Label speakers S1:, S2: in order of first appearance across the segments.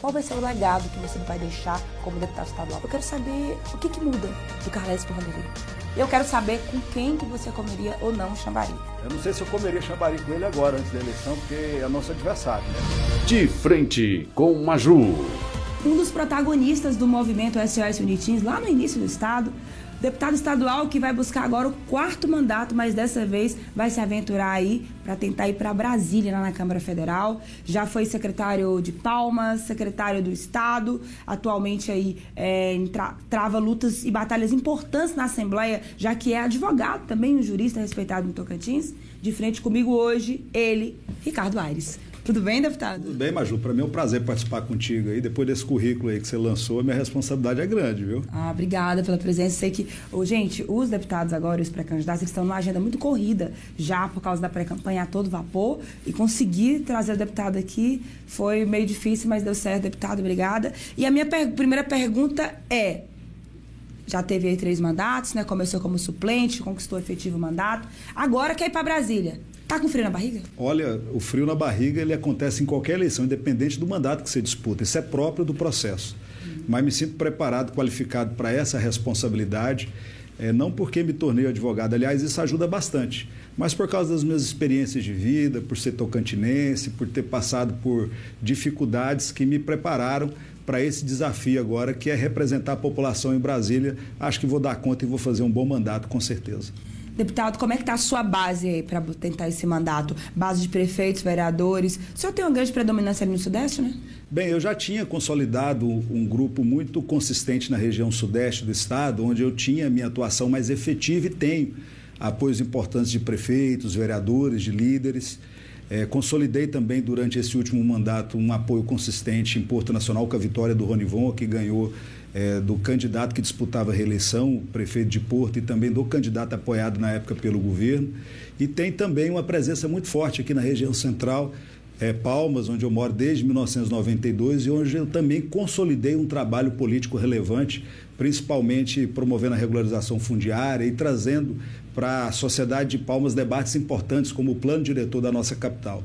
S1: Qual vai ser o legado que você vai deixar como deputado estadual? Eu quero saber o que, que muda do Carles para o Vanderlei. Eu quero saber com quem que você comeria ou não chambari.
S2: Eu não sei se eu comeria chambari com ele agora, antes da eleição, porque é nosso adversário. Né?
S3: De frente com Maju.
S1: Um dos protagonistas do movimento SOS Unitins, lá no início do Estado, Deputado estadual que vai buscar agora o quarto mandato, mas dessa vez vai se aventurar aí para tentar ir para Brasília, lá na Câmara Federal. Já foi secretário de Palmas, secretário do Estado, atualmente aí é, tra trava lutas e batalhas importantes na Assembleia, já que é advogado também, um jurista respeitado no Tocantins. De frente comigo hoje, ele, Ricardo Aires. Tudo bem, deputado?
S2: Tudo bem, Maju. Para mim é um prazer participar contigo aí. Depois desse currículo aí que você lançou, a minha responsabilidade é grande, viu?
S1: Ah, obrigada pela presença. Sei que, oh, gente, os deputados agora, os pré-candidatos, estão numa agenda muito corrida já por causa da pré-campanha a todo vapor. E conseguir trazer o deputado aqui foi meio difícil, mas deu certo, deputado. Obrigada. E a minha per primeira pergunta é: já teve aí três mandatos, né? Começou como suplente, conquistou efetivo mandato. Agora quer ir para Brasília. Tá com frio na barriga?
S2: Olha, o frio na barriga ele acontece em qualquer eleição, independente do mandato que você disputa. Isso é próprio do processo. Mas me sinto preparado, qualificado para essa responsabilidade. É, não porque me tornei advogado, aliás, isso ajuda bastante, mas por causa das minhas experiências de vida, por ser tocantinense, por ter passado por dificuldades que me prepararam para esse desafio agora, que é representar a população em Brasília. Acho que vou dar conta e vou fazer um bom mandato, com certeza.
S1: Deputado, como é que está a sua base aí para tentar esse mandato? Base de prefeitos, vereadores. O senhor tem uma grande predominância ali no Sudeste, né?
S2: Bem, eu já tinha consolidado um grupo muito consistente na região Sudeste do Estado, onde eu tinha minha atuação mais efetiva e tenho apoios importantes de prefeitos, vereadores, de líderes. É, consolidei também durante esse último mandato um apoio consistente em Porto Nacional com a vitória do Ronivon, que ganhou é, do candidato que disputava a reeleição, prefeito de Porto, e também do candidato apoiado na época pelo governo. E tem também uma presença muito forte aqui na região central, é, Palmas, onde eu moro desde 1992 e onde eu também consolidei um trabalho político relevante, principalmente promovendo a regularização fundiária e trazendo para a sociedade de Palmas debates importantes como o plano diretor da nossa capital.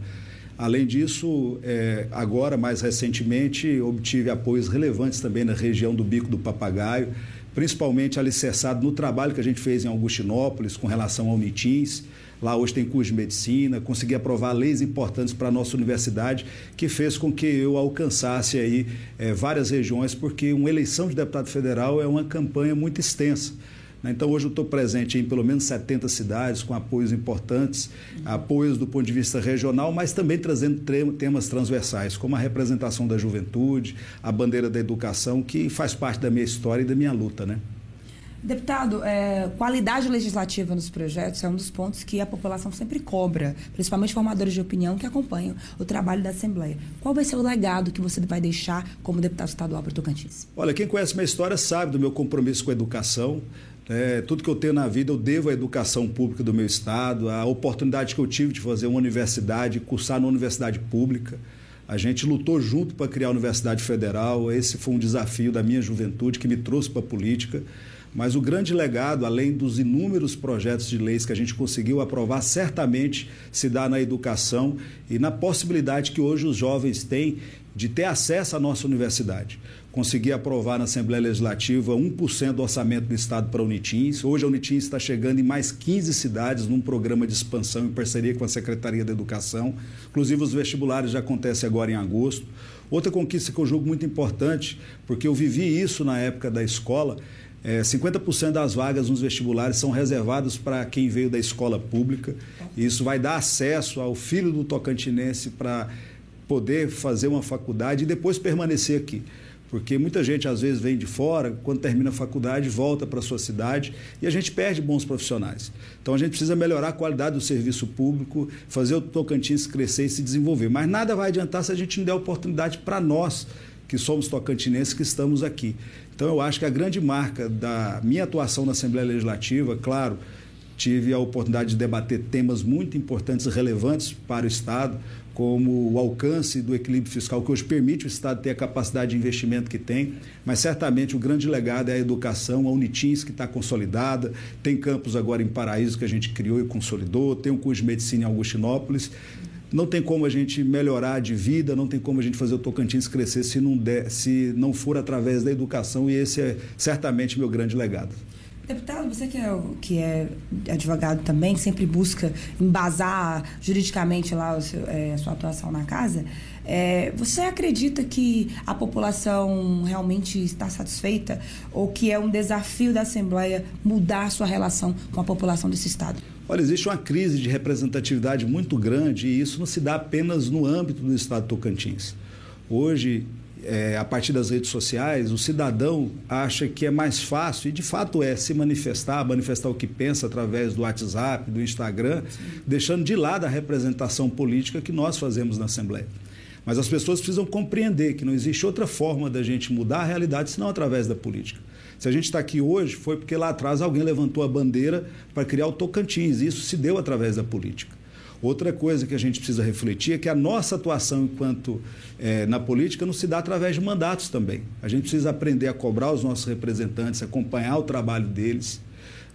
S2: Além disso, é, agora, mais recentemente, obtive apoios relevantes também na região do Bico do Papagaio, principalmente alicerçado no trabalho que a gente fez em Augustinópolis com relação ao NITINS. Lá hoje tem curso de medicina, consegui aprovar leis importantes para a nossa universidade, que fez com que eu alcançasse aí é, várias regiões, porque uma eleição de deputado federal é uma campanha muito extensa. Né? Então, hoje eu estou presente em pelo menos 70 cidades, com apoios importantes, apoios do ponto de vista regional, mas também trazendo temas transversais, como a representação da juventude, a bandeira da educação, que faz parte da minha história e da minha luta. Né?
S1: Deputado, é, qualidade legislativa nos projetos é um dos pontos que a população sempre cobra, principalmente formadores de opinião que acompanham o trabalho da Assembleia. Qual vai ser o legado que você vai deixar como deputado estadual para o Tocantins?
S2: Olha, quem conhece minha história sabe do meu compromisso com a educação. É, tudo que eu tenho na vida eu devo à educação pública do meu estado, a oportunidade que eu tive de fazer uma universidade, cursar na universidade pública. A gente lutou junto para criar a Universidade Federal. Esse foi um desafio da minha juventude que me trouxe para a política. Mas o grande legado, além dos inúmeros projetos de leis que a gente conseguiu aprovar, certamente se dá na educação e na possibilidade que hoje os jovens têm de ter acesso à nossa universidade consegui aprovar na Assembleia Legislativa 1% do orçamento do Estado para a Unitins. Hoje a Unitins está chegando em mais 15 cidades num programa de expansão em parceria com a Secretaria da Educação. Inclusive os vestibulares já acontecem agora em agosto. Outra conquista que eu julgo muito importante, porque eu vivi isso na época da escola, é, 50% das vagas nos vestibulares são reservadas para quem veio da escola pública. Isso vai dar acesso ao filho do tocantinense para poder fazer uma faculdade e depois permanecer aqui porque muita gente às vezes vem de fora, quando termina a faculdade, volta para a sua cidade e a gente perde bons profissionais. Então a gente precisa melhorar a qualidade do serviço público, fazer o Tocantins crescer e se desenvolver. Mas nada vai adiantar se a gente não der oportunidade para nós, que somos tocantinenses, que estamos aqui. Então eu acho que a grande marca da minha atuação na Assembleia Legislativa, claro, tive a oportunidade de debater temas muito importantes e relevantes para o Estado, como o alcance do equilíbrio fiscal, que hoje permite o Estado ter a capacidade de investimento que tem, mas certamente o grande legado é a educação, a Unitins, que está consolidada, tem campus agora em Paraíso que a gente criou e consolidou, tem um curso de medicina em Augustinópolis. não tem como a gente melhorar de vida, não tem como a gente fazer o Tocantins crescer se não, der, se não for através da educação, e esse é certamente meu grande legado.
S1: Deputado, você que é, que é advogado também, sempre busca embasar juridicamente lá seu, é, a sua atuação na casa, é, você acredita que a população realmente está satisfeita ou que é um desafio da Assembleia mudar a sua relação com a população desse Estado?
S2: Olha, existe uma crise de representatividade muito grande e isso não se dá apenas no âmbito do Estado de Tocantins. Hoje, é, a partir das redes sociais, o cidadão acha que é mais fácil, e de fato é, se manifestar, manifestar o que pensa através do WhatsApp, do Instagram, Sim. deixando de lado a representação política que nós fazemos na Assembleia. Mas as pessoas precisam compreender que não existe outra forma da gente mudar a realidade senão através da política. Se a gente está aqui hoje, foi porque lá atrás alguém levantou a bandeira para criar o Tocantins. E isso se deu através da política. Outra coisa que a gente precisa refletir é que a nossa atuação enquanto é, na política não se dá através de mandatos também. A gente precisa aprender a cobrar os nossos representantes, acompanhar o trabalho deles.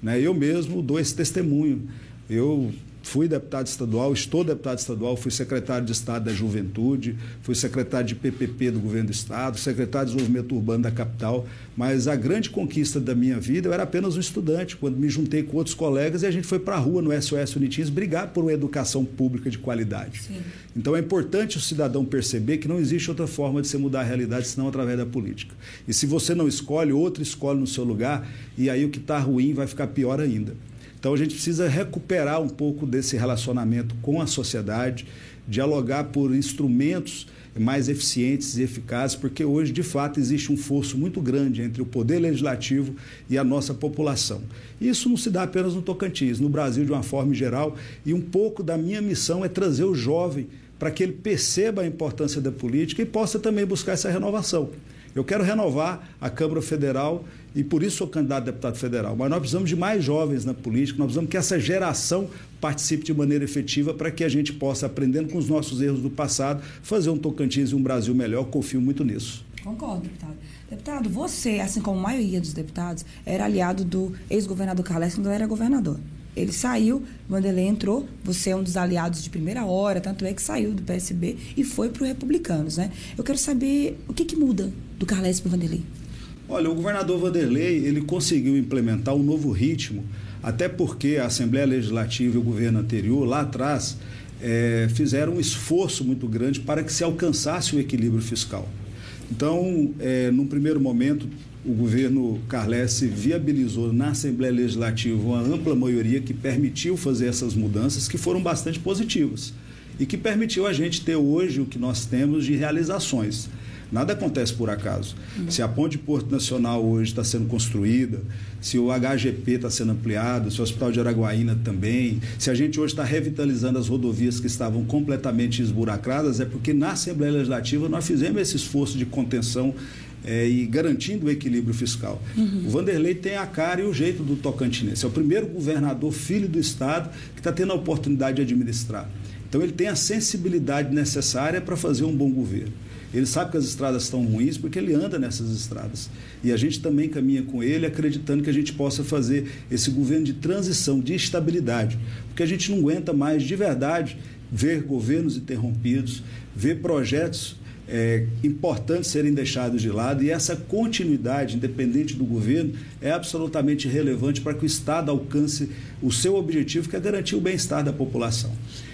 S2: Né? Eu mesmo dou esse testemunho. Eu fui deputado estadual, estou deputado estadual, fui secretário de Estado da Juventude, fui secretário de PPP do governo do Estado, secretário de Desenvolvimento Urbano da capital, mas a grande conquista da minha vida, eu era apenas um estudante, quando me juntei com outros colegas e a gente foi para a rua no SOS Unitins brigar por uma educação pública de qualidade. Sim. Então é importante o cidadão perceber que não existe outra forma de se mudar a realidade senão através da política. E se você não escolhe, outro escolhe no seu lugar, e aí o que está ruim vai ficar pior ainda. Então a gente precisa recuperar um pouco desse relacionamento com a sociedade, dialogar por instrumentos mais eficientes e eficazes, porque hoje, de fato, existe um fosso muito grande entre o poder legislativo e a nossa população. Isso não se dá apenas no Tocantins, no Brasil de uma forma geral, e um pouco da minha missão é trazer o jovem para que ele perceba a importância da política e possa também buscar essa renovação. Eu quero renovar a Câmara Federal e por isso sou candidato a deputado federal. Mas nós precisamos de mais jovens na política, nós precisamos que essa geração participe de maneira efetiva para que a gente possa, aprendendo com os nossos erros do passado, fazer um Tocantins e um Brasil melhor. Confio muito nisso.
S1: Concordo, deputado. Deputado, você, assim como a maioria dos deputados, era aliado do ex-governador Carles quando era governador. Ele saiu, Vanderlei entrou, você é um dos aliados de primeira hora, tanto é que saiu do PSB e foi para os republicanos, né? Eu quero saber o que, que muda do Carles para Vanderlei.
S2: Olha, o governador Vanderlei ele conseguiu implementar um novo ritmo, até porque a Assembleia Legislativa e o governo anterior, lá atrás, é, fizeram um esforço muito grande para que se alcançasse o equilíbrio fiscal. Então, é, num primeiro momento, o governo Carles viabilizou na Assembleia Legislativa uma ampla maioria que permitiu fazer essas mudanças, que foram bastante positivas e que permitiu a gente ter hoje o que nós temos de realizações. Nada acontece por acaso. Uhum. Se a ponte Porto Nacional hoje está sendo construída, se o HGP está sendo ampliado, se o Hospital de Araguaína também, se a gente hoje está revitalizando as rodovias que estavam completamente esburacradas, é porque na Assembleia Legislativa nós fizemos esse esforço de contenção é, e garantindo o equilíbrio fiscal. Uhum. O Vanderlei tem a cara e o jeito do tocantinense. É o primeiro governador filho do Estado que está tendo a oportunidade de administrar. Então ele tem a sensibilidade necessária para fazer um bom governo. Ele sabe que as estradas estão ruins porque ele anda nessas estradas. E a gente também caminha com ele acreditando que a gente possa fazer esse governo de transição, de estabilidade. Porque a gente não aguenta mais, de verdade, ver governos interrompidos, ver projetos é, importantes serem deixados de lado e essa continuidade, independente do governo, é absolutamente relevante para que o Estado alcance o seu objetivo, que é garantir o bem-estar da população.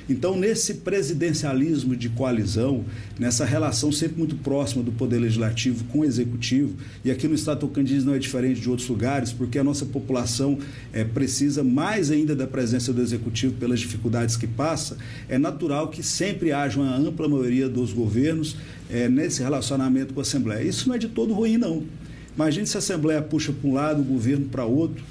S2: Então, nesse presidencialismo de coalizão, nessa relação sempre muito próxima do Poder Legislativo com o Executivo, e aqui no Estado Tocantins não é diferente de outros lugares, porque a nossa população é, precisa mais ainda da presença do Executivo pelas dificuldades que passa, é natural que sempre haja uma ampla maioria dos governos é, nesse relacionamento com a Assembleia. Isso não é de todo ruim, não. Imagine se a Assembleia puxa para um lado, o governo para outro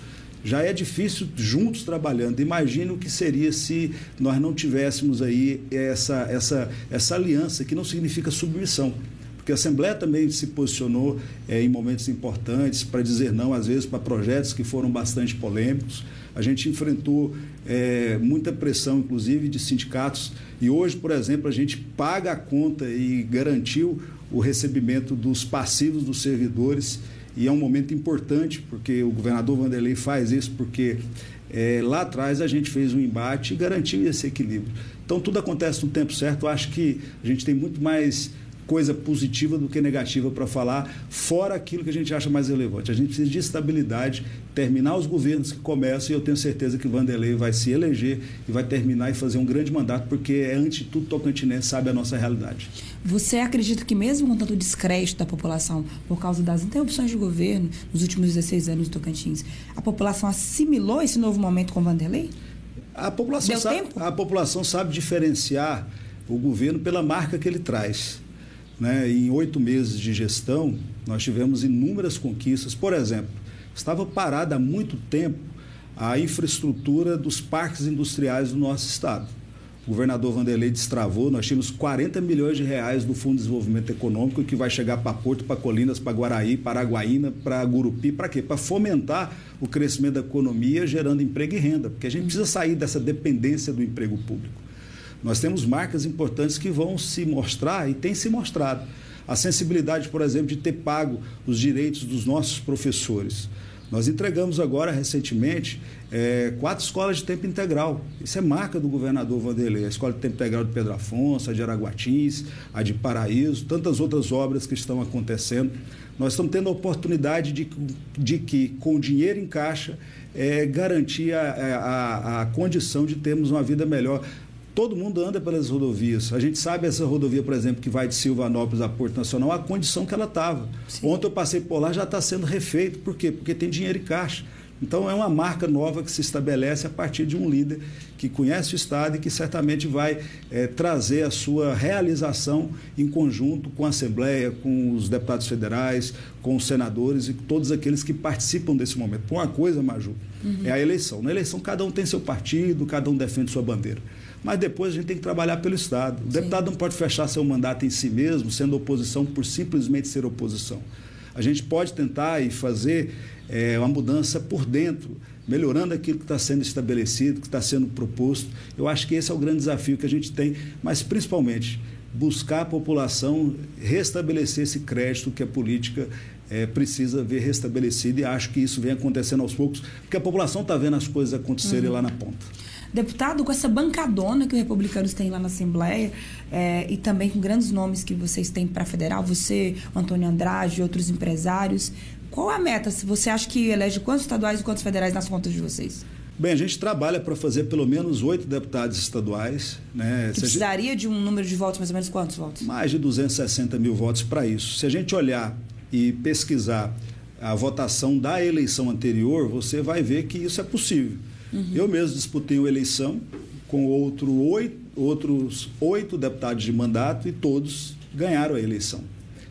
S2: já é difícil juntos trabalhando. Imagina o que seria se nós não tivéssemos aí essa, essa, essa aliança, que não significa submissão. Porque a Assembleia também se posicionou é, em momentos importantes para dizer não, às vezes, para projetos que foram bastante polêmicos. A gente enfrentou é, muita pressão, inclusive, de sindicatos. E hoje, por exemplo, a gente paga a conta e garantiu o recebimento dos passivos dos servidores e é um momento importante, porque o governador Vanderlei faz isso, porque é, lá atrás a gente fez um embate e garantiu esse equilíbrio. Então tudo acontece no tempo certo. Eu acho que a gente tem muito mais coisa positiva do que negativa para falar, fora aquilo que a gente acha mais relevante. A gente precisa de estabilidade, terminar os governos que começam, e eu tenho certeza que Vanderlei vai se eleger e vai terminar e fazer um grande mandato, porque é, antes de tudo, Tocantinense sabe a nossa realidade.
S1: Você acredita que mesmo com tanto descrédito da população, por causa das interrupções de governo nos últimos 16 anos do Tocantins, a população assimilou esse novo momento com Vanderlei?
S2: A população, sabe, a população sabe diferenciar o governo pela marca que ele traz. Né? Em oito meses de gestão, nós tivemos inúmeras conquistas. Por exemplo, estava parada há muito tempo a infraestrutura dos parques industriais do nosso estado. O governador Vanderlei destravou, nós tínhamos 40 milhões de reais do Fundo de Desenvolvimento Econômico que vai chegar para Porto, para Colinas, para Guaraí, para Araguaína, para Gurupi, para quê? Para fomentar o crescimento da economia, gerando emprego e renda, porque a gente precisa sair dessa dependência do emprego público. Nós temos marcas importantes que vão se mostrar e têm se mostrado. A sensibilidade, por exemplo, de ter pago os direitos dos nossos professores. Nós entregamos agora, recentemente, é, quatro escolas de tempo integral. Isso é marca do governador Vanderlei. A Escola de Tempo Integral de Pedro Afonso, a de Araguatins, a de Paraíso, tantas outras obras que estão acontecendo. Nós estamos tendo a oportunidade de, de que, com dinheiro em caixa, é, garantir a, a, a condição de termos uma vida melhor. Todo mundo anda pelas rodovias. A gente sabe essa rodovia, por exemplo, que vai de Silvanópolis a Porto Nacional, a condição que ela estava. Ontem eu passei por lá, já está sendo refeito. Por quê? Porque tem dinheiro em caixa. Então é uma marca nova que se estabelece a partir de um líder que conhece o Estado e que certamente vai é, trazer a sua realização em conjunto com a Assembleia, com os deputados federais, com os senadores e todos aqueles que participam desse momento. Por uma coisa, Maju, uhum. é a eleição. Na eleição, cada um tem seu partido, cada um defende sua bandeira mas depois a gente tem que trabalhar pelo Estado. O Sim. deputado não pode fechar seu mandato em si mesmo, sendo oposição por simplesmente ser oposição. A gente pode tentar e fazer é, uma mudança por dentro, melhorando aquilo que está sendo estabelecido, que está sendo proposto. Eu acho que esse é o grande desafio que a gente tem, mas principalmente buscar a população restabelecer esse crédito que a política é, precisa ver restabelecido e acho que isso vem acontecendo aos poucos, porque a população está vendo as coisas acontecerem uhum. lá na ponta.
S1: Deputado, com essa bancadona que os republicanos têm lá na Assembleia é, e também com grandes nomes que vocês têm para federal, você, Antônio Andrade e outros empresários, qual a meta? Se você acha que elege quantos estaduais e quantos federais nas contas de vocês?
S2: Bem, a gente trabalha para fazer pelo menos oito deputados estaduais. Né?
S1: Que precisaria gente... de um número de votos, mais ou menos quantos votos?
S2: Mais de 260 mil votos para isso. Se a gente olhar e pesquisar a votação da eleição anterior, você vai ver que isso é possível. Uhum. Eu mesmo disputei uma eleição com outro oito, outros oito deputados de mandato e todos ganharam a eleição.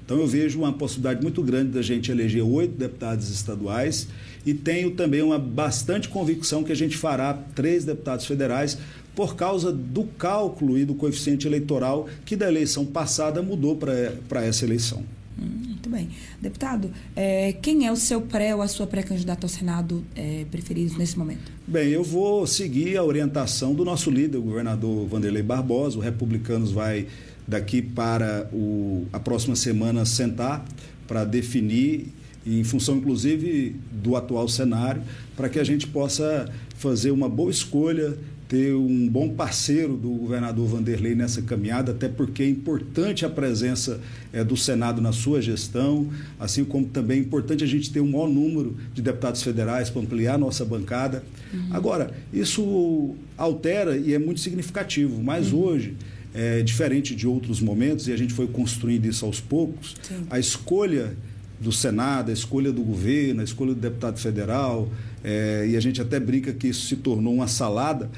S2: Então eu vejo uma possibilidade muito grande da gente eleger oito deputados estaduais e tenho também uma bastante convicção que a gente fará três deputados federais por causa do cálculo e do coeficiente eleitoral que da eleição passada mudou para essa eleição.
S1: Hum, muito bem. Deputado, é, quem é o seu pré ou a sua pré-candidata ao Senado é, preferido nesse momento?
S2: Bem, eu vou seguir a orientação do nosso líder, o governador Vanderlei Barbosa. O Republicanos vai, daqui para o, a próxima semana, sentar para definir, em função inclusive do atual cenário, para que a gente possa fazer uma boa escolha ter um bom parceiro do governador Vanderlei nessa caminhada, até porque é importante a presença é, do Senado na sua gestão, assim como também é importante a gente ter um maior número de deputados federais para ampliar a nossa bancada. Uhum. Agora, isso altera e é muito significativo, mas uhum. hoje, é, diferente de outros momentos, e a gente foi construindo isso aos poucos, Sim. a escolha do Senado, a escolha do governo, a escolha do deputado federal, é, e a gente até brinca que isso se tornou uma salada,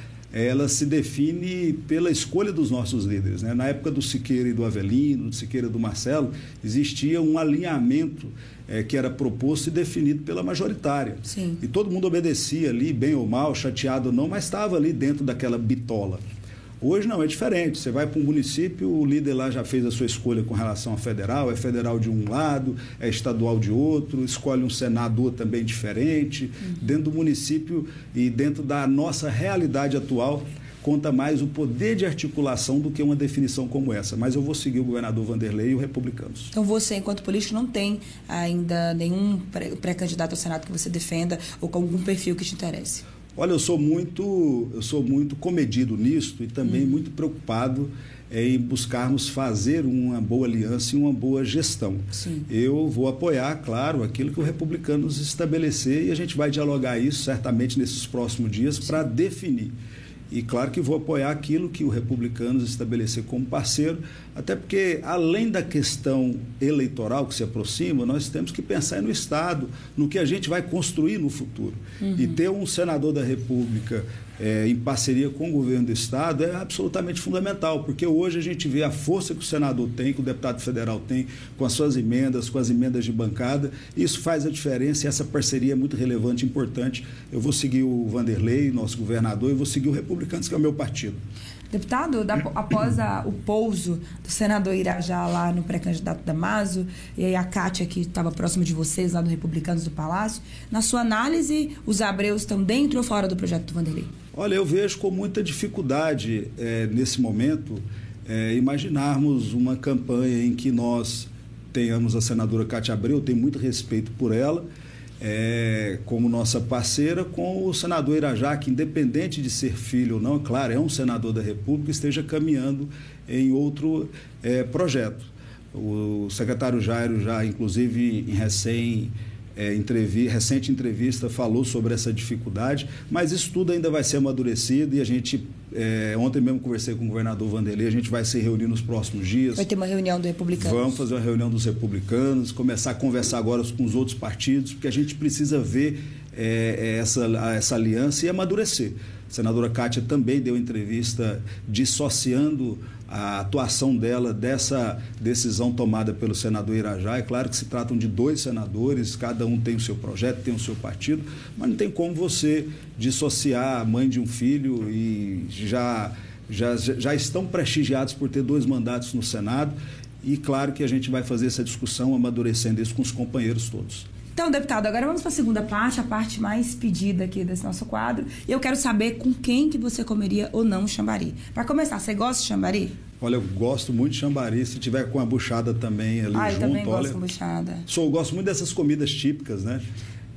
S2: ela se define pela escolha dos nossos líderes. Né? Na época do Siqueira e do Avelino, do Siqueira e do Marcelo, existia um alinhamento é, que era proposto e definido pela majoritária.
S1: Sim.
S2: E todo mundo obedecia ali, bem ou mal, chateado ou não, mas estava ali dentro daquela bitola. Hoje não, é diferente. Você vai para um município, o líder lá já fez a sua escolha com relação a federal, é federal de um lado, é estadual de outro, escolhe um senador também diferente. Uhum. Dentro do município e dentro da nossa realidade atual, conta mais o poder de articulação do que uma definição como essa. Mas eu vou seguir o governador Vanderlei e os republicanos.
S1: Então você, enquanto político, não tem ainda nenhum pré-candidato ao Senado que você defenda ou com algum perfil que te interesse?
S2: Olha, eu sou muito, eu sou muito comedido nisso e também hum. muito preocupado em buscarmos fazer uma boa aliança e uma boa gestão.
S1: Sim.
S2: Eu vou apoiar, claro, aquilo que o Republicanos estabelecer e a gente vai dialogar isso certamente nesses próximos dias para definir. E claro que vou apoiar aquilo que o Republicanos estabelecer como parceiro, até porque, além da questão eleitoral que se aproxima, nós temos que pensar no Estado, no que a gente vai construir no futuro. Uhum. E ter um senador da República é, em parceria com o governo do Estado é absolutamente fundamental, porque hoje a gente vê a força que o senador tem, que o deputado federal tem, com as suas emendas, com as emendas de bancada. Isso faz a diferença e essa parceria é muito relevante e importante. Eu vou seguir o Vanderlei, nosso governador, e vou seguir o Republicanos, que é o meu partido.
S1: Deputado, da, após a, o pouso do senador Irajá lá no pré-candidato Damaso, e aí a Kátia, que estava próximo de vocês, lá do Republicanos do Palácio, na sua análise, os Abreus estão dentro ou fora do projeto do Vanderlei?
S2: Olha, eu vejo com muita dificuldade é, nesse momento é, imaginarmos uma campanha em que nós tenhamos a senadora Cátia Abreu, tenho muito respeito por ela, é, como nossa parceira, com o senador Irajá, que independente de ser filho ou não, claro, é um senador da República, esteja caminhando em outro é, projeto. O secretário Jairo já, inclusive, em recém é, entrevi, recente entrevista falou sobre essa dificuldade, mas isso tudo ainda vai ser amadurecido e a gente, é, ontem mesmo conversei com o governador Vanderlei, a gente vai se reunir nos próximos dias.
S1: Vai ter uma reunião dos republicanos.
S2: Vamos fazer uma reunião dos republicanos, começar a conversar agora com os outros partidos, porque a gente precisa ver é, essa, essa aliança e amadurecer. A senadora Kátia também deu entrevista dissociando a atuação dela dessa decisão tomada pelo senador Irajá. É claro que se tratam de dois senadores, cada um tem o seu projeto, tem o seu partido, mas não tem como você dissociar a mãe de um filho e já, já, já estão prestigiados por ter dois mandatos no Senado. E claro que a gente vai fazer essa discussão amadurecendo isso com os companheiros todos.
S1: Então, deputado, agora vamos para a segunda parte, a parte mais pedida aqui desse nosso quadro. E eu quero saber com quem que você comeria ou não chambari. Para começar, você gosta de chambari?
S2: Olha, eu gosto muito de chambari, se tiver com a buchada também ali
S1: ah,
S2: junto.
S1: Eu também
S2: olha,
S1: gosto com buchada.
S2: Sou, gosto muito dessas comidas típicas, né?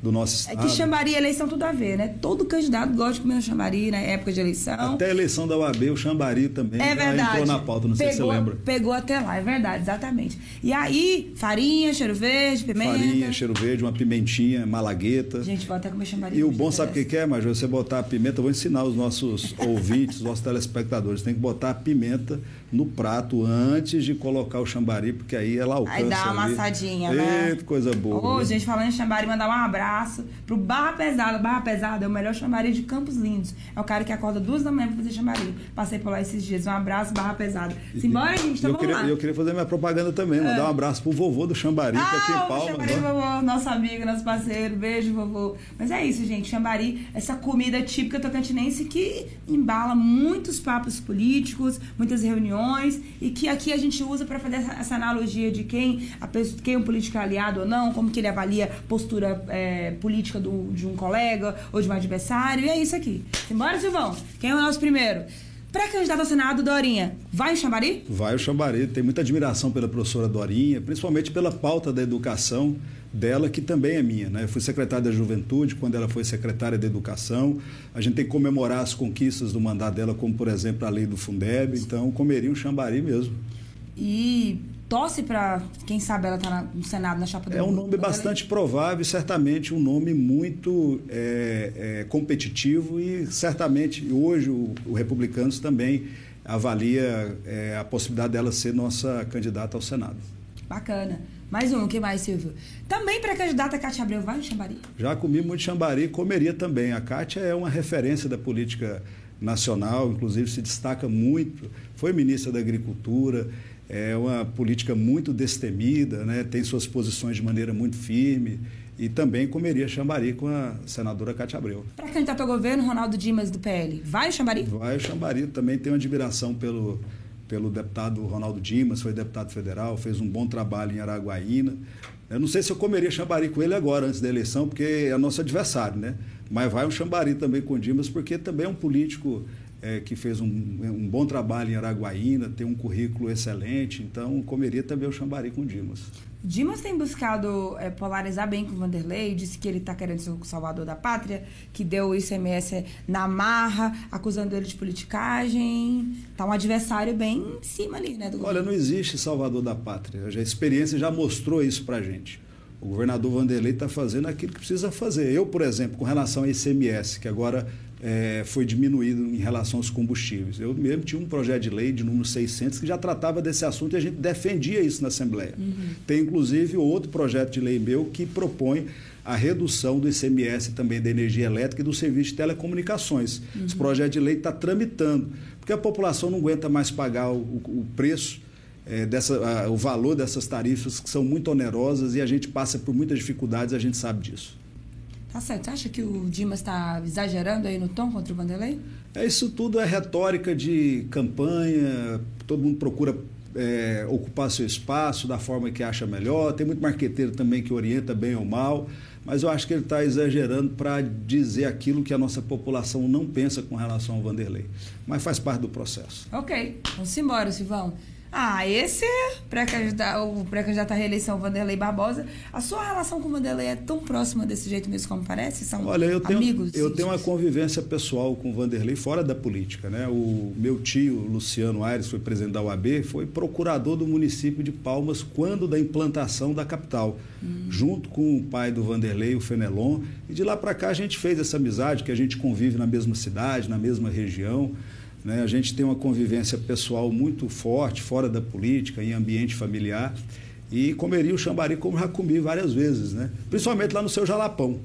S2: Do nosso estado.
S1: É que chambari e eleição tudo a ver, né? Todo candidato gosta de comer chambari na época de eleição.
S2: Até a eleição da UAB, o chambari também
S1: é verdade.
S2: entrou na pauta, não
S1: pegou,
S2: sei se você lembra.
S1: Pegou até lá, é verdade, exatamente. E aí, farinha, cheiro verde, pimenta.
S2: Farinha, cheiro verde, uma pimentinha, malagueta.
S1: Gente, vou até comer chambari.
S2: E o bom, sabe o que, que é, Major? Você botar a pimenta, eu vou ensinar os nossos ouvintes, os nossos telespectadores. Tem que botar a pimenta no prato antes de colocar o chambari, porque aí ela alcança.
S1: Aí dá uma
S2: ali.
S1: amassadinha, né?
S2: Eita, coisa boa.
S1: Ô, gente, falando em chambari, mandar um abraço pro Barra Pesada. Barra Pesada é o melhor chambari de Campos Lindos. É o cara que acorda duas da manhã pra fazer chambari. Passei por lá esses dias. Um abraço, Barra Pesada. Simbora, gente, então
S2: eu
S1: vamos
S2: queria,
S1: lá.
S2: Eu queria fazer minha propaganda também, mandar é. um abraço pro vovô do chambari,
S1: ah,
S2: que é aqui em
S1: Palmas.
S2: Palmas.
S1: Chambari do vovô, nosso amigo, nosso parceiro. Beijo, vovô. Mas é isso, gente. Chambari, essa comida típica tocantinense que embala muitos papos políticos, muitas reuniões e que aqui a gente usa para fazer essa, essa, analogia de quem, a pessoa, quem é um político aliado ou não, como que ele avalia postura é, política do, de um colega ou de um adversário. E é isso aqui. Simbora, Silvão. Quem é o nosso primeiro? Pré-candidato ao Senado, Dorinha, vai o Chambari?
S2: Vai o Chambari. Tem muita admiração pela professora Dorinha, principalmente pela pauta da educação dela, que também é minha. Né? Eu fui secretário da Juventude quando ela foi secretária da Educação. A gente tem que comemorar as conquistas do mandato dela, como, por exemplo, a lei do Fundeb. Então, comeria um Chambari mesmo.
S1: E torce para, quem sabe, ela está no Senado, na chapa do
S2: É um nome bastante provável, certamente um nome muito é, é, competitivo e certamente hoje o, o Republicanos também avalia é, a possibilidade dela ser nossa candidata ao Senado.
S1: Bacana. Mais um, o que mais, Silvio? Também para a candidata Cátia Abreu, vai no Xambari?
S2: Já comi muito Xambari, comeria também. A Cátia é uma referência da política nacional, inclusive se destaca muito, foi ministra da Agricultura, é uma política muito destemida, né? tem suas posições de maneira muito firme e também comeria Xambari com a senadora Cátia Abreu.
S1: Para candidato ao governo, Ronaldo Dimas do PL, vai o Xambari?
S2: Vai o Xambari, também uma admiração pelo, pelo deputado Ronaldo Dimas, foi deputado federal, fez um bom trabalho em Araguaína. Eu não sei se eu comeria Xambari com ele agora, antes da eleição, porque é nosso adversário, né? Mas vai um Xambari também com o Dimas, porque também é um político é, que fez um, um, bom trabalho em Araguaína, tem um currículo excelente, então comeria também o Xambari com Dimas.
S1: Dimas tem buscado é, polarizar bem com o Vanderlei, disse que ele está querendo ser o salvador da pátria, que deu o ICMS na marra, acusando ele de politicagem. Tá um adversário bem em cima ali, né?
S2: Olha, não existe salvador da pátria. A experiência já mostrou isso pra gente. O governador Vanderlei está fazendo aquilo que precisa fazer. Eu, por exemplo, com relação ao ICMS, que agora é, foi diminuído em relação aos combustíveis. Eu mesmo tinha um projeto de lei de número 600 que já tratava desse assunto e a gente defendia isso na Assembleia. Uhum. Tem, inclusive, outro projeto de lei meu que propõe a redução do ICMS também da energia elétrica e do serviço de telecomunicações. Uhum. Esse projeto de lei está tramitando, porque a população não aguenta mais pagar o, o preço é, dessa, a, o valor dessas tarifas que são muito onerosas e a gente passa por muitas dificuldades, a gente sabe disso.
S1: Tá certo. Você acha que o Dimas está exagerando aí no tom contra o Vanderlei?
S2: É, isso tudo é retórica de campanha, todo mundo procura é, ocupar seu espaço da forma que acha melhor. Tem muito marqueteiro também que orienta bem ou mal, mas eu acho que ele está exagerando para dizer aquilo que a nossa população não pensa com relação ao Vanderlei. Mas faz parte do processo.
S1: Ok, vamos embora, Silvão. Ah, esse é pré-candidato, o pré-candidato à reeleição, Vanderlei Barbosa. A sua relação com o Vanderlei é tão próxima desse jeito mesmo como parece? São
S2: Olha, eu tenho,
S1: amigos?
S2: Eu tenho uma convivência pessoal com o Vanderlei fora da política. Né? O meu tio, Luciano Aires, foi presidente da UAB, foi procurador do município de Palmas quando da implantação da capital, hum. junto com o pai do Vanderlei, o Fenelon. E de lá para cá a gente fez essa amizade, que a gente convive na mesma cidade, na mesma região. Né? A gente tem uma convivência pessoal muito forte, fora da política, em ambiente familiar. E comeria o chambari como já comi várias vezes, né? principalmente lá no seu Jalapão.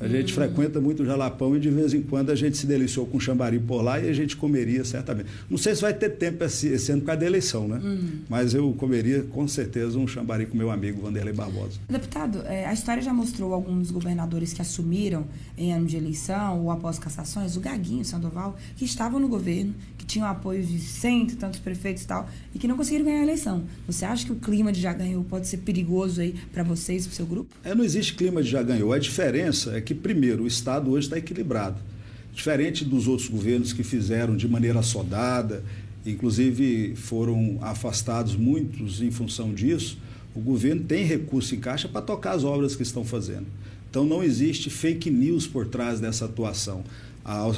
S2: A gente frequenta muito o Jalapão e de vez em quando a gente se deliciou com chambari por lá e a gente comeria certamente. Não sei se vai ter tempo esse, esse ano por causa da eleição, né? Uhum. Mas eu comeria com certeza um chambari com meu amigo Vanderlei Barbosa.
S1: Deputado, é, a história já mostrou alguns governadores que assumiram em ano de eleição ou após cassações, o Gaguinho, o Sandoval, que estavam no governo, que tinham apoio de cento e tantos prefeitos e tal, e que não conseguiram ganhar a eleição. Você acha que o clima de já ganhou pode ser perigoso aí para vocês, para o seu grupo?
S2: É, não existe clima de já ganhou. A diferença é que, primeiro, o Estado hoje está equilibrado. Diferente dos outros governos que fizeram de maneira assodada, inclusive foram afastados muitos em função disso, o governo tem recurso em caixa para tocar as obras que estão fazendo. Então não existe fake news por trás dessa atuação.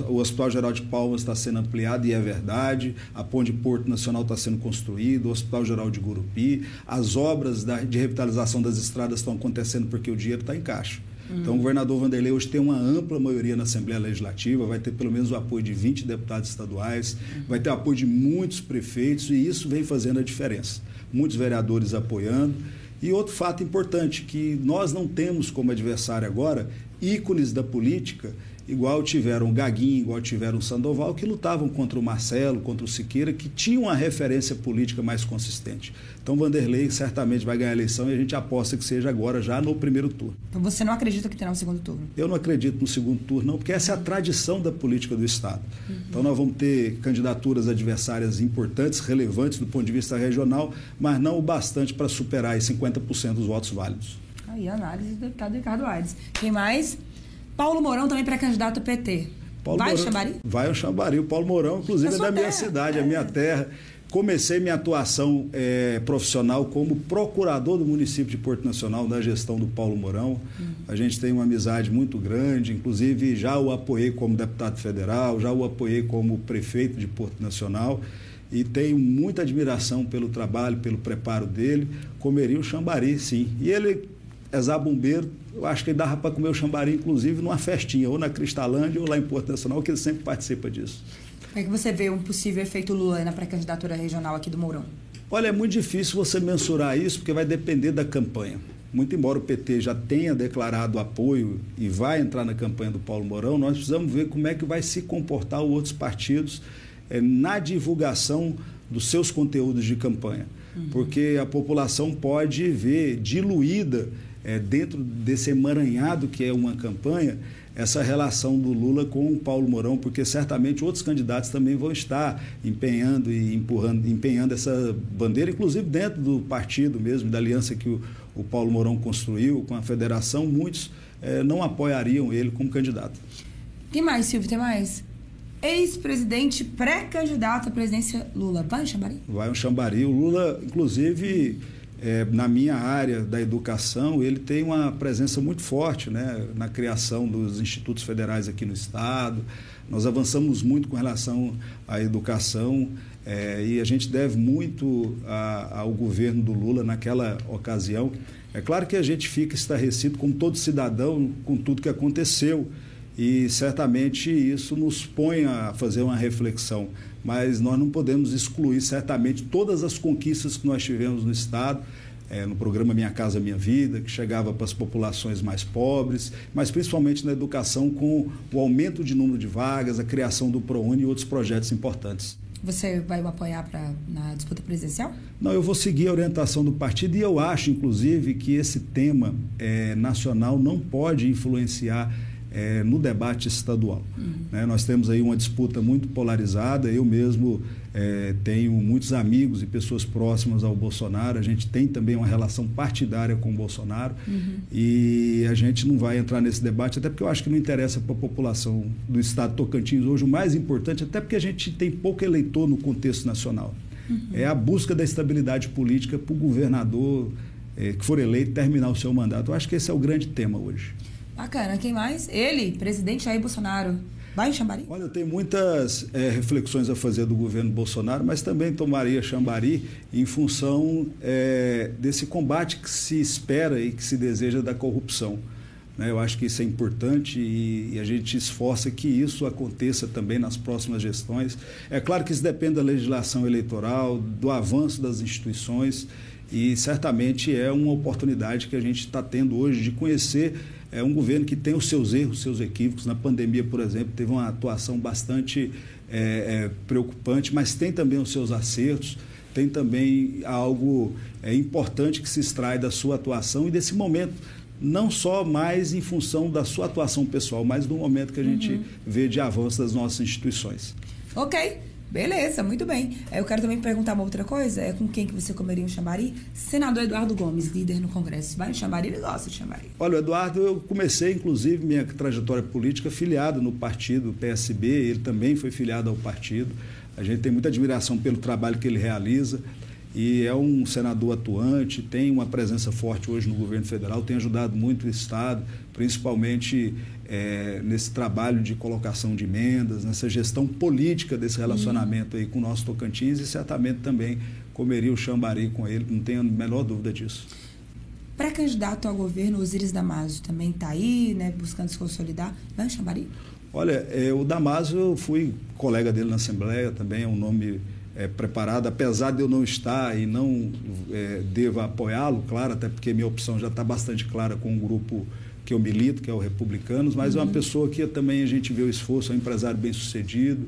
S2: O Hospital Geral de Palmas está sendo ampliado e é verdade. A Ponte Porto Nacional está sendo construída, o Hospital Geral de Gurupi. As obras de revitalização das estradas estão acontecendo porque o dinheiro está em caixa. Uhum. Então, o governador Vanderlei hoje tem uma ampla maioria na Assembleia Legislativa, vai ter pelo menos o apoio de 20 deputados estaduais, uhum. vai ter apoio de muitos prefeitos, e isso vem fazendo a diferença. Muitos vereadores apoiando. E outro fato importante, que nós não temos como adversário agora ícones da política igual tiveram o Gaguinho, igual tiveram o Sandoval, que lutavam contra o Marcelo, contra o Siqueira, que tinham uma referência política mais consistente. Então, Vanderlei certamente vai ganhar a eleição e a gente aposta que seja agora, já no primeiro turno.
S1: Então, você não acredita que terá um segundo turno?
S2: Eu não acredito no segundo turno, não, porque essa é a tradição da política do Estado. Uhum. Então, nós vamos ter candidaturas adversárias importantes, relevantes do ponto de vista regional, mas não o bastante para superar aí 50% dos votos válidos.
S1: Aí, análise do deputado Ricardo Aires. Quem mais? Paulo Mourão também pré-candidato PT.
S2: Paulo vai
S1: Mourão, ao Xambari?
S2: Vai ao Xambari. O Paulo Mourão, inclusive, é, da minha cidade, é. minha terra. Comecei minha atuação é, profissional como procurador do município de Porto Nacional, da gestão do Paulo Mourão. Uhum. A gente tem uma amizade muito grande, inclusive já o apoiei como deputado federal, já o apoiei como prefeito de Porto Nacional e tenho muita admiração pelo trabalho, pelo preparo dele. Comeria o Xambari, sim. E ele é zabumbeiro, eu acho que ele dava para comer o chambari, inclusive, numa festinha, ou na Cristalândia, ou lá em Porto Nacional, que ele sempre participa disso.
S1: Como é que você vê um possível efeito Lula na pré-candidatura regional aqui do Mourão?
S2: Olha, é muito difícil você mensurar isso, porque vai depender da campanha. Muito embora o PT já tenha declarado apoio e vai entrar na campanha do Paulo Mourão, nós precisamos ver como é que vai se comportar os outros partidos é, na divulgação dos seus conteúdos de campanha. Uhum. Porque a população pode ver diluída é, dentro desse emaranhado que é uma campanha, essa relação do Lula com o Paulo Mourão, porque certamente outros candidatos também vão estar empenhando e empurrando, empenhando essa bandeira, inclusive dentro do partido mesmo, da aliança que o, o Paulo Mourão construiu com a federação, muitos é, não apoiariam ele como candidato.
S1: Tem mais, Silvio? Tem mais? Ex-presidente pré-candidato à presidência Lula. Vai um Xambari?
S2: Vai um Xambari. O Lula, inclusive é, na minha área da educação, ele tem uma presença muito forte né, na criação dos institutos federais aqui no Estado. Nós avançamos muito com relação à educação é, e a gente deve muito a, ao governo do Lula naquela ocasião. É claro que a gente fica estarrecido, como todo cidadão, com tudo que aconteceu e certamente isso nos põe a fazer uma reflexão mas nós não podemos excluir certamente todas as conquistas que nós tivemos no Estado, é, no programa Minha Casa Minha Vida, que chegava para as populações mais pobres, mas principalmente na educação, com o aumento de número de vagas, a criação do ProUni e outros projetos importantes.
S1: Você vai apoiar pra, na disputa presidencial?
S2: Não, eu vou seguir a orientação do partido e eu acho, inclusive, que esse tema é, nacional não pode influenciar é, no debate estadual. Uhum. Né? Nós temos aí uma disputa muito polarizada. Eu mesmo é, tenho muitos amigos e pessoas próximas ao Bolsonaro. A gente tem também uma relação partidária com o Bolsonaro uhum. e a gente não vai entrar nesse debate, até porque eu acho que não interessa para a população do estado de Tocantins hoje. O mais importante, até porque a gente tem pouco eleitor no contexto nacional, uhum. é a busca da estabilidade política para o governador é, que for eleito terminar o seu mandato. Eu acho que esse é o grande tema hoje.
S1: Bacana. Quem mais? Ele, presidente Jair Bolsonaro. Vai em Xambari?
S2: Olha, eu tenho muitas é, reflexões a fazer do governo Bolsonaro, mas também tomaria Xambari em função é, desse combate que se espera e que se deseja da corrupção. Né? Eu acho que isso é importante e, e, a gente esforça que isso aconteça também nas próximas gestões. É claro que isso depende da legislação eleitoral, do avanço das instituições e certamente é uma oportunidade que a gente está tendo hoje de conhecer é um governo que tem os seus erros, seus equívocos. Na pandemia, por exemplo, teve uma atuação bastante é, é, preocupante, mas tem também os seus acertos, tem também algo é, importante que se extrai da sua atuação e desse momento não só mais em função da sua atuação pessoal, mas do momento que a gente uhum. vê de avanço das nossas instituições.
S1: Ok. Beleza, muito bem. Eu quero também perguntar uma outra coisa. É com quem que você comeria um chambari? Senador Eduardo Gomes, líder no Congresso. Vai no chambari? Ele gosta de chambari.
S2: Olha, Eduardo, eu comecei, inclusive, minha trajetória política filiado no partido PSB. Ele também foi filiado ao partido. A gente tem muita admiração pelo trabalho que ele realiza. E é um senador atuante, tem uma presença forte hoje no governo federal, tem ajudado muito o Estado, principalmente é, nesse trabalho de colocação de emendas, nessa gestão política desse relacionamento aí com o nosso Tocantins e certamente também comeria o chambari com ele, não tenho a menor dúvida disso.
S1: Pré-candidato ao governo, Osiris Damaso também está aí, né, buscando se consolidar. Vai o chambari?
S2: Olha, é, o Damaso, eu fui colega dele na Assembleia, também é um nome é, preparado, apesar de eu não estar e não é, deva apoiá-lo, claro, até porque minha opção já está bastante clara com o grupo que eu milito, que é o Republicanos, mas uhum. é uma pessoa que também a gente vê o esforço, é um empresário bem sucedido.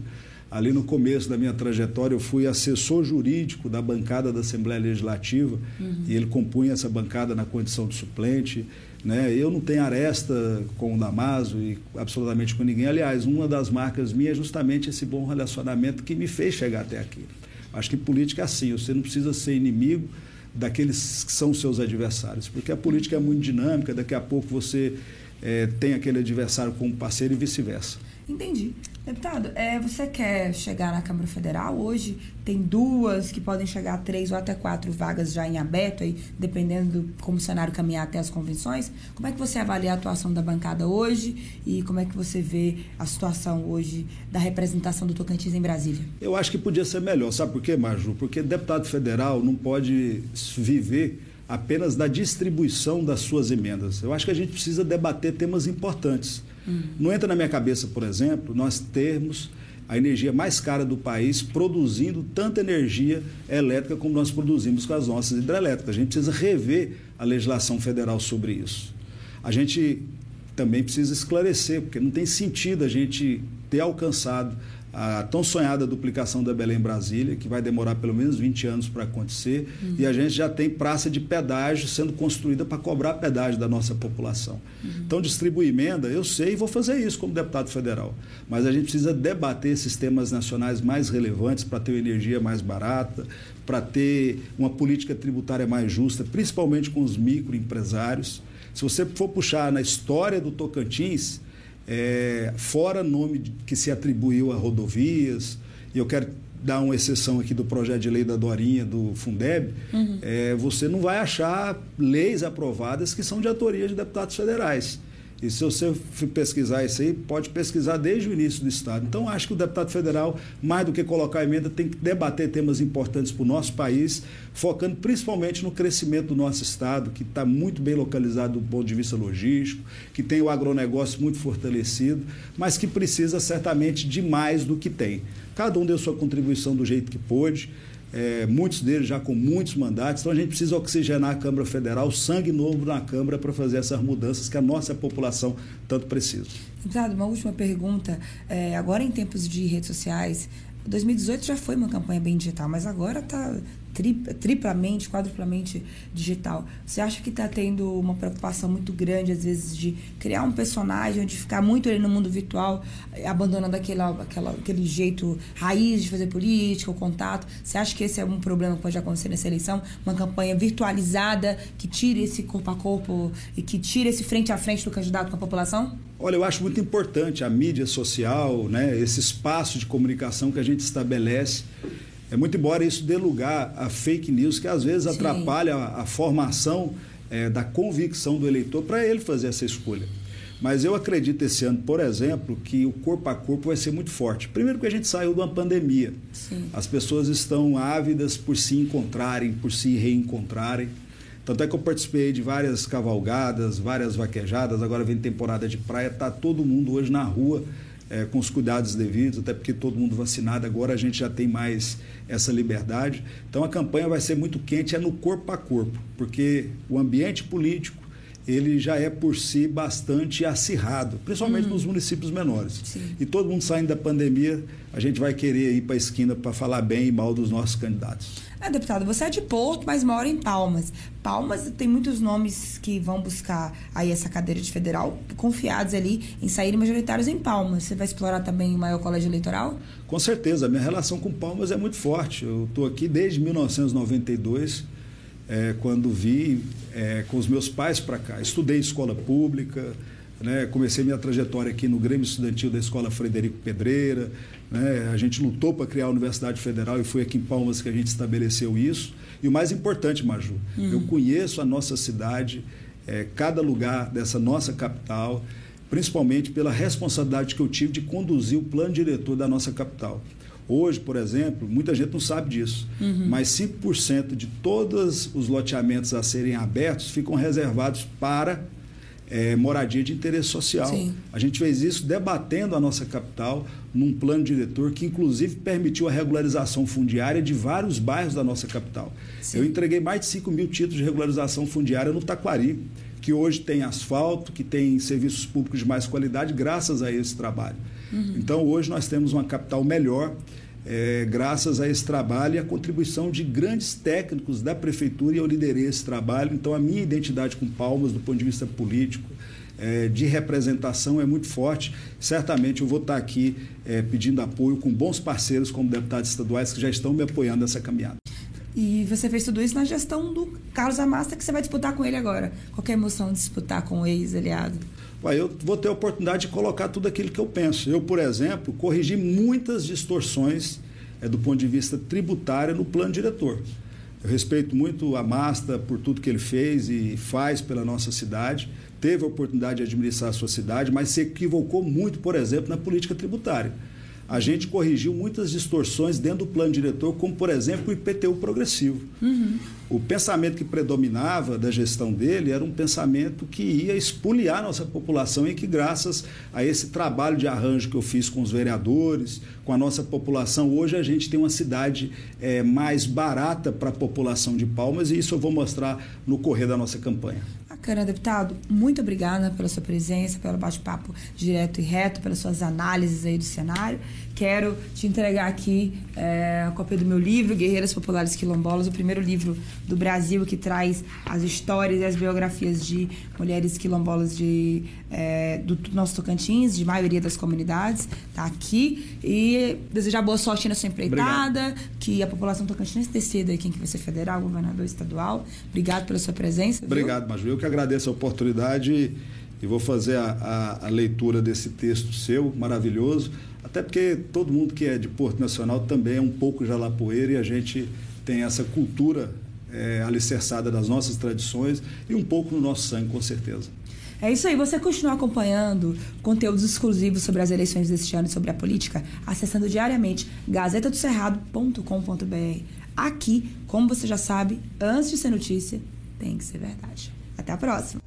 S2: Ali no começo da minha trajetória, eu fui assessor jurídico da bancada da Assembleia Legislativa uhum. e ele compunha essa bancada na condição de suplente. Né? Eu não tenho aresta com o Damaso e absolutamente com ninguém. Aliás, uma das marcas minhas é justamente esse bom relacionamento que me fez chegar até aqui. Acho que política é assim, você não precisa ser inimigo, daqueles que são seus adversários, porque a política é muito dinâmica, daqui a pouco você é, tem aquele adversário como parceiro e vice-versa.
S1: Entendi. Deputado, é, você quer chegar na Câmara Federal? Hoje tem duas que podem chegar a três ou até quatro vagas já em aberto, aí, dependendo do como o cenário caminhar até as convenções. Como é que você avalia a atuação da bancada hoje e como é que você vê a situação hoje da representação do Tocantins em Brasília?
S2: Eu acho que podia ser melhor. Sabe por quê, Maju? Porque deputado federal não pode viver apenas da distribuição das suas emendas. Eu acho que a gente precisa debater temas importantes. Uhum. Não entra na minha cabeça, por exemplo, nós termos a energia mais cara do país produzindo tanta energia elétrica como nós produzimos com as nossas hidrelétricas. A gente precisa rever a legislação federal sobre isso. A gente também precisa esclarecer, porque não tem sentido a gente ter alcançado a tão sonhada duplicação da Belém Brasília, que vai demorar pelo menos 20 anos para acontecer, uhum. e a gente já tem praça de pedágio sendo construída para cobrar pedágio da nossa população. Uhum. Então, distribuir emenda, eu sei e vou fazer isso como deputado federal, mas a gente precisa debater sistemas nacionais mais relevantes para ter energia mais barata, para ter uma política tributária mais justa, principalmente com os microempresários. Se você for puxar na história do Tocantins, é, fora nome que se atribuiu a rodovias, e eu quero dar uma exceção aqui do projeto de lei da Dorinha, do Fundeb, uhum. é, você não vai achar leis aprovadas que são de autoria de deputados federais. E se você pesquisar isso aí, pode pesquisar desde o início do Estado. Então, acho que o deputado federal, mais do que colocar emenda, tem que debater temas importantes para o nosso país, focando principalmente no crescimento do nosso Estado, que está muito bem localizado do ponto de vista logístico, que tem o agronegócio muito fortalecido, mas que precisa certamente de mais do que tem. Cada um deu sua contribuição do jeito que pôde é, muitos deles já com muitos mandatos. Então a gente precisa oxigenar a Câmara Federal, sangue novo na Câmara para fazer essas mudanças que a nossa população tanto precisa.
S1: Deputado, uma última pergunta. É, agora em tempos de redes sociais, 2018 já foi uma campanha bem digital, mas agora está triplamente, quadruplamente digital. Você acha que está tendo uma preocupação muito grande, às vezes, de criar um personagem, de ficar muito ali no mundo virtual, abandonando aquele, aquela, aquele jeito raiz de fazer política, o contato? Você acha que esse é um problema que pode acontecer nessa eleição? Uma campanha virtualizada que tire esse corpo a corpo e que tire esse frente a frente do candidato com a população?
S2: Olha, eu acho muito importante a mídia social, né, esse espaço de comunicação que a gente estabelece é muito embora isso dê lugar a fake news que às vezes Sim. atrapalha a, a formação é, da convicção do eleitor para ele fazer essa escolha. Mas eu acredito esse ano, por exemplo, que o corpo a corpo vai ser muito forte. Primeiro porque a gente saiu de uma pandemia. Sim. As pessoas estão ávidas por se encontrarem, por se reencontrarem. Tanto é que eu participei de várias cavalgadas, várias vaquejadas, agora vem temporada de praia, está todo mundo hoje na rua é, com os cuidados devidos, até porque todo mundo vacinado agora a gente já tem mais essa liberdade. Então a campanha vai ser muito quente, é no corpo a corpo, porque o ambiente político ele já é por si bastante acirrado, principalmente uhum. nos municípios menores. Sim. E todo mundo saindo da pandemia, a gente vai querer ir para a esquina para falar bem e mal dos nossos candidatos.
S1: É, deputado, você é de Porto, mas mora em Palmas. Palmas tem muitos nomes que vão buscar aí essa cadeira de federal, confiados ali em saírem majoritários em Palmas. Você vai explorar também o maior colégio eleitoral?
S2: Com certeza, a minha relação com Palmas é muito forte. Eu estou aqui desde 1992, é, quando vi é, com os meus pais para cá. Estudei escola pública, né? Comecei minha trajetória aqui no Grêmio Estudantil da Escola Frederico Pedreira. Né? A gente lutou para criar a Universidade Federal e foi aqui em Palmas que a gente estabeleceu isso. E o mais importante, Maju, uhum. eu conheço a nossa cidade, é, cada lugar dessa nossa capital, principalmente pela responsabilidade que eu tive de conduzir o plano diretor da nossa capital. Hoje, por exemplo, muita gente não sabe disso, uhum. mas 5% de todos os loteamentos a serem abertos ficam reservados para é, moradia de interesse social. Sim. A gente fez isso debatendo a nossa capital num plano diretor que, inclusive, permitiu a regularização fundiária de vários bairros da nossa capital. Sim. Eu entreguei mais de 5 mil títulos de regularização fundiária no Taquari, que hoje tem asfalto, que tem serviços públicos de mais qualidade, graças a esse trabalho. Uhum. Então, hoje nós temos uma capital melhor é, graças a esse trabalho e a contribuição de grandes técnicos da prefeitura e eu liderei esse trabalho. Então, a minha identidade com Palmas, do ponto de vista político, é, de representação, é muito forte. Certamente eu vou estar aqui é, pedindo apoio com bons parceiros, como deputados estaduais, que já estão me apoiando nessa caminhada.
S1: E você fez tudo isso na gestão do Carlos Amasta, que você vai disputar com ele agora. Qual é a emoção de disputar com o ex-aliado?
S2: Eu vou ter a oportunidade de colocar tudo aquilo que eu penso. Eu, por exemplo, corrigi muitas distorções é, do ponto de vista tributário no plano diretor. Eu respeito muito a Masta por tudo que ele fez e faz pela nossa cidade. Teve a oportunidade de administrar a sua cidade, mas se equivocou muito, por exemplo, na política tributária a gente corrigiu muitas distorções dentro do plano diretor, como, por exemplo, o IPTU progressivo. Uhum. O pensamento que predominava da gestão dele era um pensamento que ia expoliar nossa população e que, graças a esse trabalho de arranjo que eu fiz com os vereadores, com a nossa população, hoje a gente tem uma cidade é, mais barata para a população de Palmas e isso eu vou mostrar no correr da nossa campanha.
S1: Bacana, deputado. Muito obrigada pela sua presença, pelo bate-papo direto e reto, pelas suas análises aí do cenário. Quero te entregar aqui é, a cópia do meu livro, Guerreiras Populares Quilombolas, o primeiro livro do Brasil que traz as histórias e as biografias de mulheres quilombolas de, é, do nosso Tocantins, de maioria das comunidades. Tá aqui. E desejar boa sorte na sua empreitada, Obrigado. que a população tocantinense decida quem que vai ser federal, governador estadual. Obrigado pela sua presença.
S2: Obrigado, Maju. Eu que agradeço a oportunidade e vou fazer a, a, a leitura desse texto seu, maravilhoso. Até porque todo mundo que é de Porto Nacional também é um pouco jalapoeiro e a gente tem essa cultura é, alicerçada das nossas tradições e um pouco no nosso sangue, com certeza.
S1: É isso aí. Você continua acompanhando conteúdos exclusivos sobre as eleições deste ano e sobre a política, acessando diariamente gazetadoscerrado.com.br. Aqui, como você já sabe, antes de ser notícia, tem que ser verdade. Até a próxima!